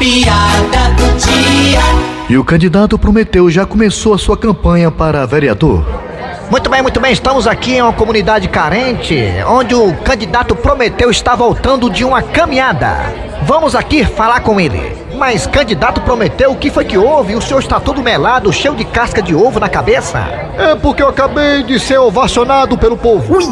piada do dia. E o candidato Prometeu já começou a sua campanha para vereador. Muito bem, muito bem. Estamos aqui em uma comunidade carente, onde o candidato Prometeu está voltando de uma caminhada. Vamos aqui falar com ele. Mas, candidato Prometeu, o que foi que houve? O senhor está todo melado, cheio de casca de ovo na cabeça? É porque eu acabei de ser ovacionado pelo povo. Ui!